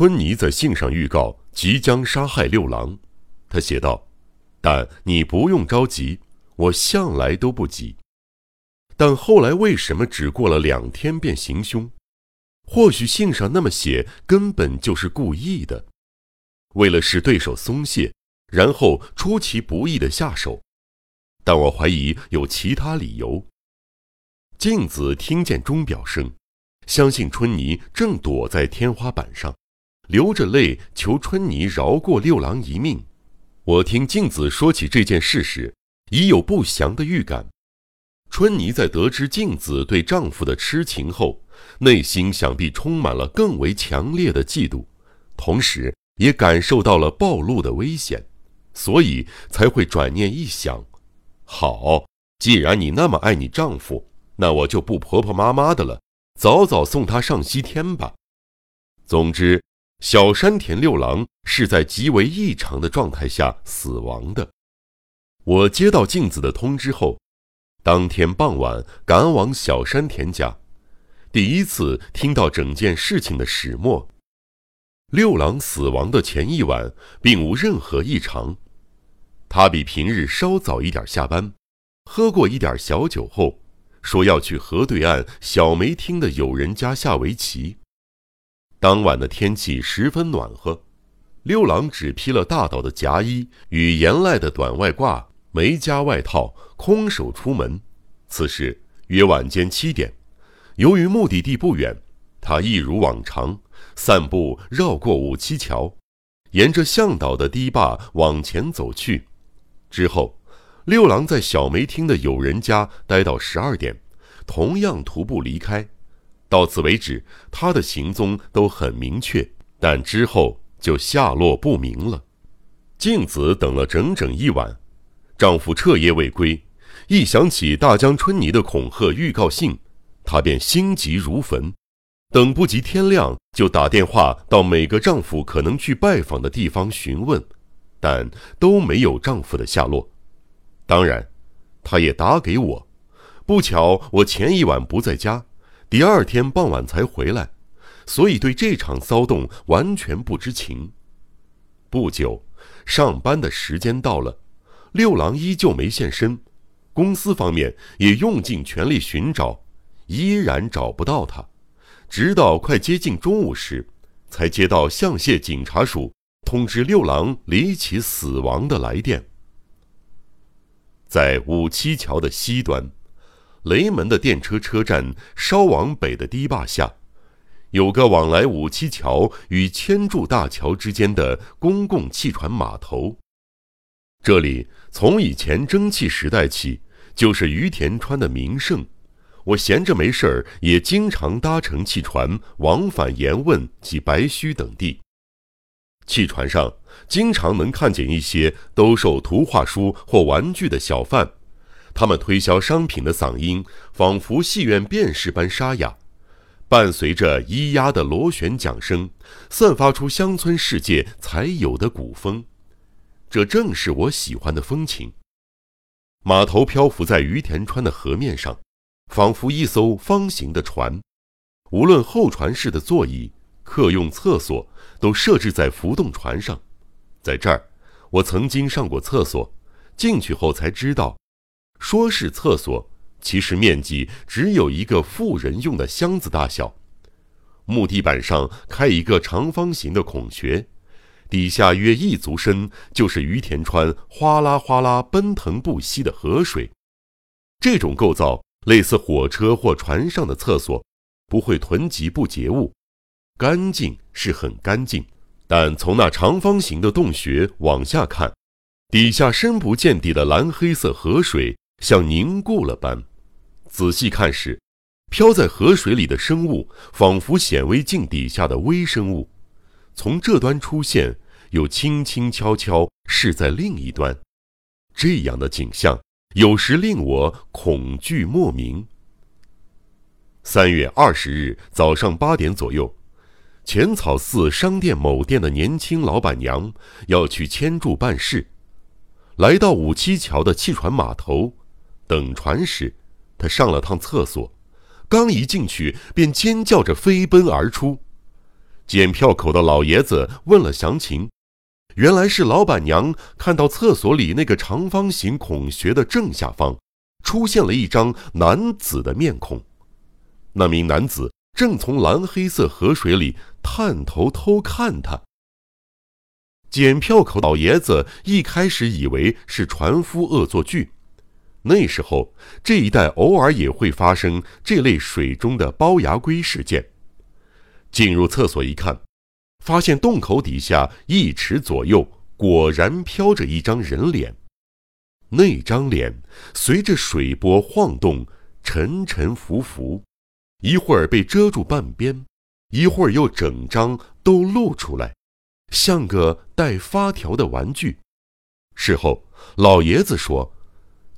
春妮在信上预告即将杀害六郎，他写道：“但你不用着急，我向来都不急。”但后来为什么只过了两天便行凶？或许信上那么写根本就是故意的，为了使对手松懈，然后出其不意的下手。但我怀疑有其他理由。镜子听见钟表声，相信春妮正躲在天花板上，流着泪求春妮饶过六郎一命。我听镜子说起这件事时，已有不祥的预感。春妮在得知镜子对丈夫的痴情后，内心想必充满了更为强烈的嫉妒，同时也感受到了暴露的危险，所以才会转念一想：好，既然你那么爱你丈夫，那我就不婆婆妈妈的了，早早送他上西天吧。总之，小山田六郎是在极为异常的状态下死亡的。我接到镜子的通知后。当天傍晚赶往小山田家，第一次听到整件事情的始末。六郎死亡的前一晚并无任何异常，他比平日稍早一点下班，喝过一点小酒后，说要去河对岸小梅町的友人家下围棋。当晚的天气十分暖和，六郎只披了大岛的夹衣与严赖的短外褂。没加外套，空手出门。此时约晚间七点，由于目的地不远，他一如往常散步，绕过五七桥，沿着向导的堤坝往前走去。之后，六郎在小梅町的友人家待到十二点，同样徒步离开。到此为止，他的行踪都很明确，但之后就下落不明了。静子等了整整一晚。丈夫彻夜未归，一想起大江春泥的恐吓预告信，她便心急如焚，等不及天亮就打电话到每个丈夫可能去拜访的地方询问，但都没有丈夫的下落。当然，她也打给我，不巧我前一晚不在家，第二天傍晚才回来，所以对这场骚动完全不知情。不久，上班的时间到了。六郎依旧没现身，公司方面也用尽全力寻找，依然找不到他。直到快接近中午时，才接到相县警察署通知六郎离奇死亡的来电。在五七桥的西端，雷门的电车车站稍往北的堤坝下，有个往来五七桥与千柱大桥之间的公共汽船码头。这里从以前蒸汽时代起就是于田川的名胜，我闲着没事儿也经常搭乘汽船往返盐问及白须等地。汽船上经常能看见一些兜售图画书或玩具的小贩，他们推销商品的嗓音仿佛戏院辩士般沙哑，伴随着咿呀的螺旋桨声，散发出乡村世界才有的古风。这正是我喜欢的风情。码头漂浮在于田川的河面上，仿佛一艘方形的船。无论候船室的座椅、客用厕所，都设置在浮动船上。在这儿，我曾经上过厕所，进去后才知道，说是厕所，其实面积只有一个妇人用的箱子大小。木地板上开一个长方形的孔穴。底下约一足深，就是于田川哗啦哗啦奔腾不息的河水。这种构造类似火车或船上的厕所，不会囤积不洁物，干净是很干净。但从那长方形的洞穴往下看，底下深不见底的蓝黑色河水像凝固了般。仔细看时，漂在河水里的生物仿佛显微镜底下的微生物。从这端出现，又轻轻悄悄是在另一端，这样的景象有时令我恐惧莫名。三月二十日早上八点左右，浅草寺商店某店的年轻老板娘要去千住办事，来到五七桥的汽船码头等船时，他上了趟厕所，刚一进去便尖叫着飞奔而出。检票口的老爷子问了详情，原来是老板娘看到厕所里那个长方形孔穴的正下方，出现了一张男子的面孔。那名男子正从蓝黑色河水里探头偷看他。检票口老爷子一开始以为是船夫恶作剧，那时候这一带偶尔也会发生这类水中的包牙龟事件。进入厕所一看，发现洞口底下一尺左右果然飘着一张人脸。那张脸随着水波晃动，沉沉浮浮，一会儿被遮住半边，一会儿又整张都露出来，像个带发条的玩具。事后，老爷子说：“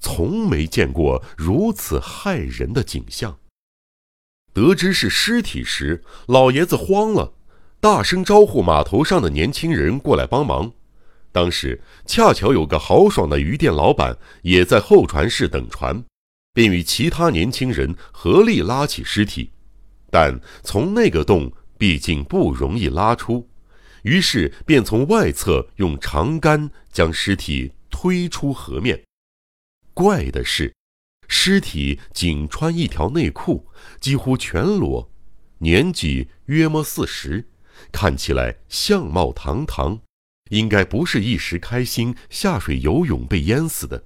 从没见过如此骇人的景象。”得知是尸体时，老爷子慌了，大声招呼码头上的年轻人过来帮忙。当时恰巧有个豪爽的鱼店老板也在候船室等船，便与其他年轻人合力拉起尸体。但从那个洞毕竟不容易拉出，于是便从外侧用长杆将尸体推出河面。怪的是。尸体仅穿一条内裤，几乎全裸，年纪约莫四十，看起来相貌堂堂，应该不是一时开心下水游泳被淹死的。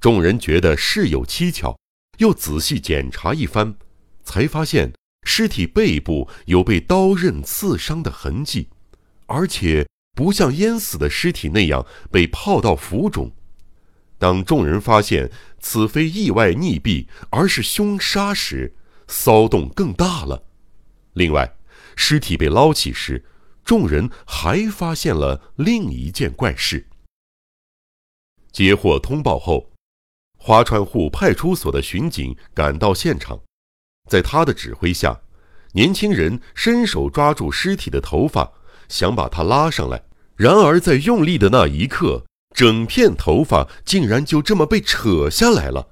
众人觉得事有蹊跷，又仔细检查一番，才发现尸体背部有被刀刃刺伤的痕迹，而且不像淹死的尸体那样被泡到浮肿。当众人发现此非意外溺毙，而是凶杀时，骚动更大了。另外，尸体被捞起时，众人还发现了另一件怪事。接获通报后，花川户派出所的巡警赶到现场，在他的指挥下，年轻人伸手抓住尸体的头发，想把他拉上来。然而，在用力的那一刻。整片头发竟然就这么被扯下来了。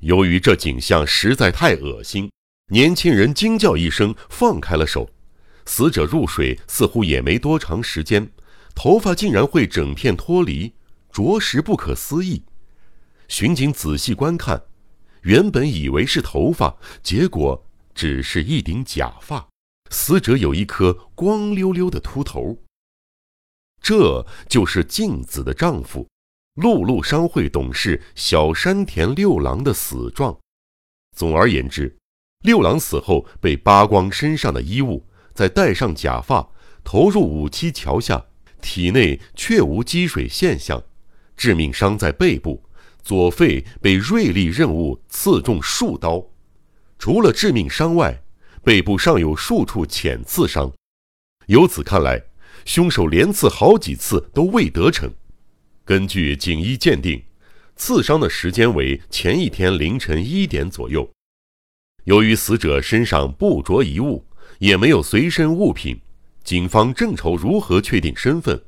由于这景象实在太恶心，年轻人惊叫一声，放开了手。死者入水似乎也没多长时间，头发竟然会整片脱离，着实不可思议。巡警仔细观看，原本以为是头发，结果只是一顶假发。死者有一颗光溜溜的秃头。这就是静子的丈夫，陆路商会董事小山田六郎的死状。总而言之，六郎死后被扒光身上的衣物，再戴上假发，投入五七桥下，体内却无积水现象。致命伤在背部，左肺被锐利刃物刺中数刀。除了致命伤外，背部尚有数处浅刺伤。由此看来。凶手连刺好几次都未得逞。根据警医鉴定，刺伤的时间为前一天凌晨一点左右。由于死者身上不着一物，也没有随身物品，警方正愁如何确定身份，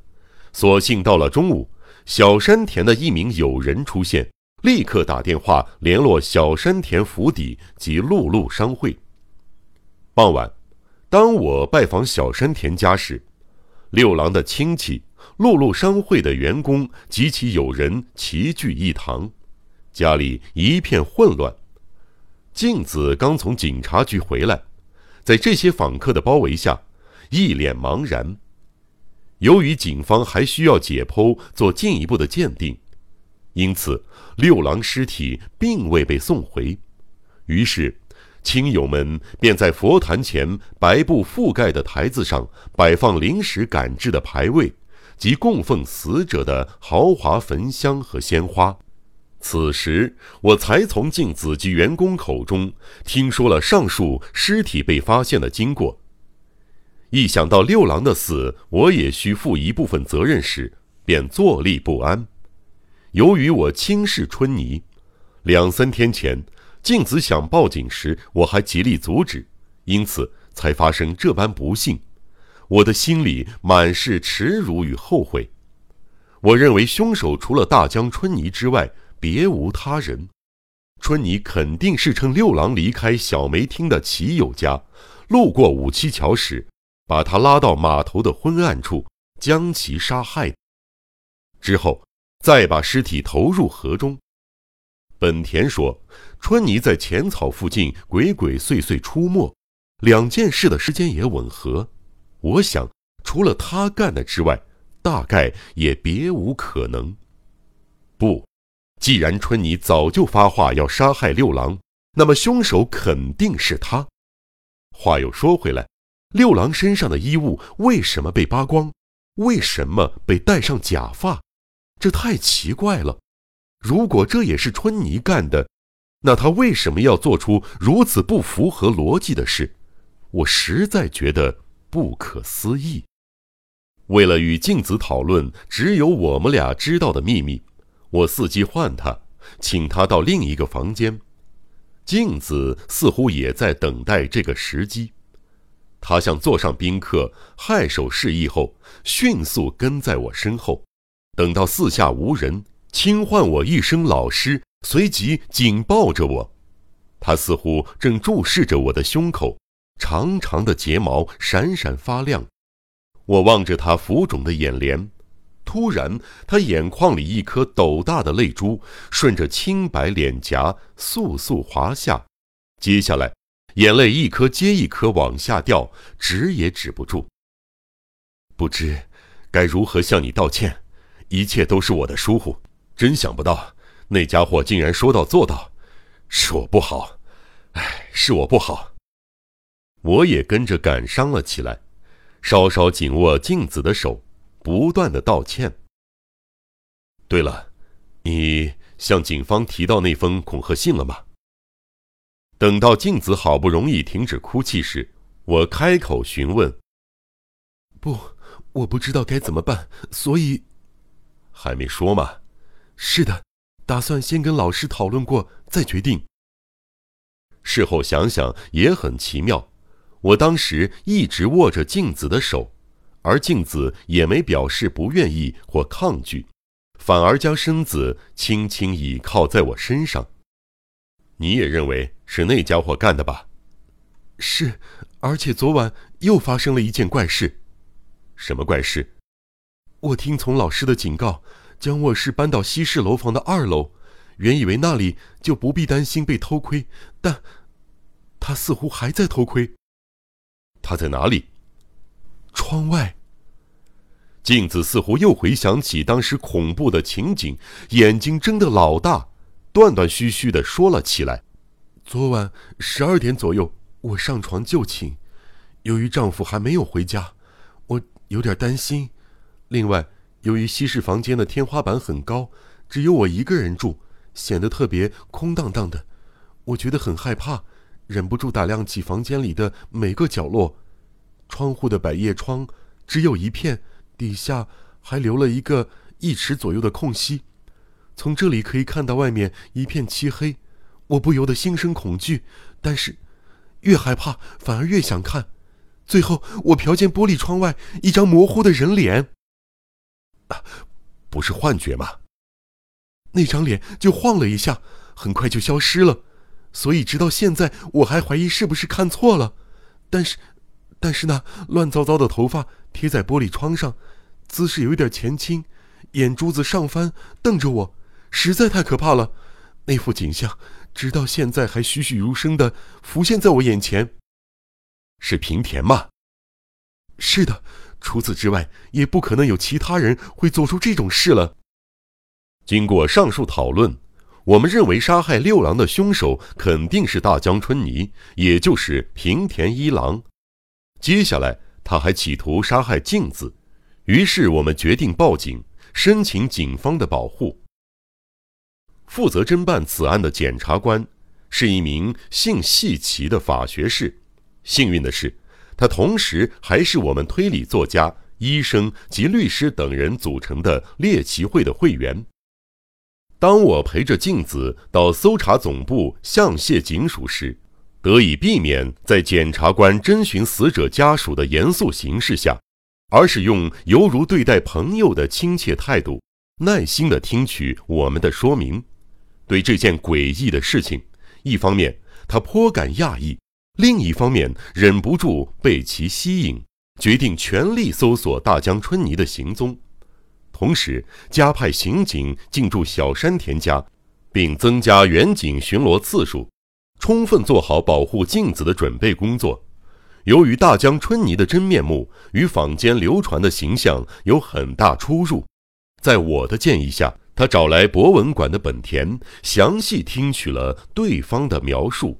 所幸到了中午，小山田的一名友人出现，立刻打电话联络小山田府邸及陆路商会。傍晚，当我拜访小山田家时，六郎的亲戚、陆路商会的员工及其友人齐聚一堂，家里一片混乱。静子刚从警察局回来，在这些访客的包围下，一脸茫然。由于警方还需要解剖做进一步的鉴定，因此六郎尸体并未被送回。于是。亲友们便在佛坛前白布覆盖的台子上摆放临时赶制的牌位及供奉死者的豪华焚香和鲜花。此时，我才从静子及员工口中听说了上述尸体被发现的经过。一想到六郎的死，我也需负一部分责任时，便坐立不安。由于我轻视春泥，两三天前。静子想报警时，我还极力阻止，因此才发生这般不幸。我的心里满是耻辱与后悔。我认为凶手除了大江春泥之外，别无他人。春泥肯定是趁六郎离开小梅厅的骑友家，路过五七桥时，把他拉到码头的昏暗处，将其杀害。之后，再把尸体投入河中。本田说，春妮在浅草附近鬼鬼祟祟出没，两件事的时间也吻合。我想，除了他干的之外，大概也别无可能。不，既然春妮早就发话要杀害六郎，那么凶手肯定是他。话又说回来，六郎身上的衣物为什么被扒光？为什么被戴上假发？这太奇怪了。如果这也是春妮干的，那他为什么要做出如此不符合逻辑的事？我实在觉得不可思议。为了与静子讨论只有我们俩知道的秘密，我伺机唤他，请他到另一个房间。镜子似乎也在等待这个时机，他向座上宾客颔首示意后，迅速跟在我身后，等到四下无人。轻唤我一声“老师”，随即紧抱着我。他似乎正注视着我的胸口，长长的睫毛闪闪发亮。我望着他浮肿的眼帘，突然，他眼眶里一颗斗大的泪珠顺着清白脸颊簌簌滑下，接下来，眼泪一颗接一颗往下掉，止也止不住。不知该如何向你道歉，一切都是我的疏忽。真想不到，那家伙竟然说到做到，是我不好，哎，是我不好。我也跟着感伤了起来，稍稍紧握静子的手，不断的道歉。对了，你向警方提到那封恐吓信了吗？等到静子好不容易停止哭泣时，我开口询问。不，我不知道该怎么办，所以还没说嘛。是的，打算先跟老师讨论过再决定。事后想想也很奇妙，我当时一直握着静子的手，而静子也没表示不愿意或抗拒，反而将身子轻轻倚靠在我身上。你也认为是那家伙干的吧？是，而且昨晚又发生了一件怪事。什么怪事？我听从老师的警告。将卧室搬到西式楼房的二楼，原以为那里就不必担心被偷窥，但，他似乎还在偷窥。他在哪里？窗外。镜子似乎又回想起当时恐怖的情景，眼睛睁得老大，断断续续的说了起来：“昨晚十二点左右，我上床就寝，由于丈夫还没有回家，我有点担心。另外。”由于西式房间的天花板很高，只有我一个人住，显得特别空荡荡的。我觉得很害怕，忍不住打量起房间里的每个角落。窗户的百叶窗只有一片，底下还留了一个一尺左右的空隙，从这里可以看到外面一片漆黑。我不由得心生恐惧，但是越害怕反而越想看。最后，我瞟见玻璃窗外一张模糊的人脸。不是幻觉吗？那张脸就晃了一下，很快就消失了，所以直到现在我还怀疑是不是看错了。但是，但是那乱糟糟的头发贴在玻璃窗上，姿势有点前倾，眼珠子上翻瞪着我，实在太可怕了。那幅景象直到现在还栩栩如生的浮现在我眼前。是平田吗？是的。除此之外，也不可能有其他人会做出这种事了。经过上述讨论，我们认为杀害六郎的凶手肯定是大江春泥，也就是平田一郎。接下来，他还企图杀害镜子，于是我们决定报警，申请警方的保护。负责侦办此案的检察官是一名姓细齐的法学士。幸运的是。他同时还是我们推理作家、医生及律师等人组成的猎奇会的会员。当我陪着镜子到搜查总部向谢警署时，得以避免在检察官征询死者家属的严肃形势下，而是用犹如对待朋友的亲切态度，耐心地听取我们的说明。对这件诡异的事情，一方面他颇感讶异。另一方面，忍不住被其吸引，决定全力搜索大江春泥的行踪，同时加派刑警进驻小山田家，并增加远警巡逻次数，充分做好保护静子的准备工作。由于大江春泥的真面目与坊间流传的形象有很大出入，在我的建议下，他找来博文馆的本田，详细听取了对方的描述。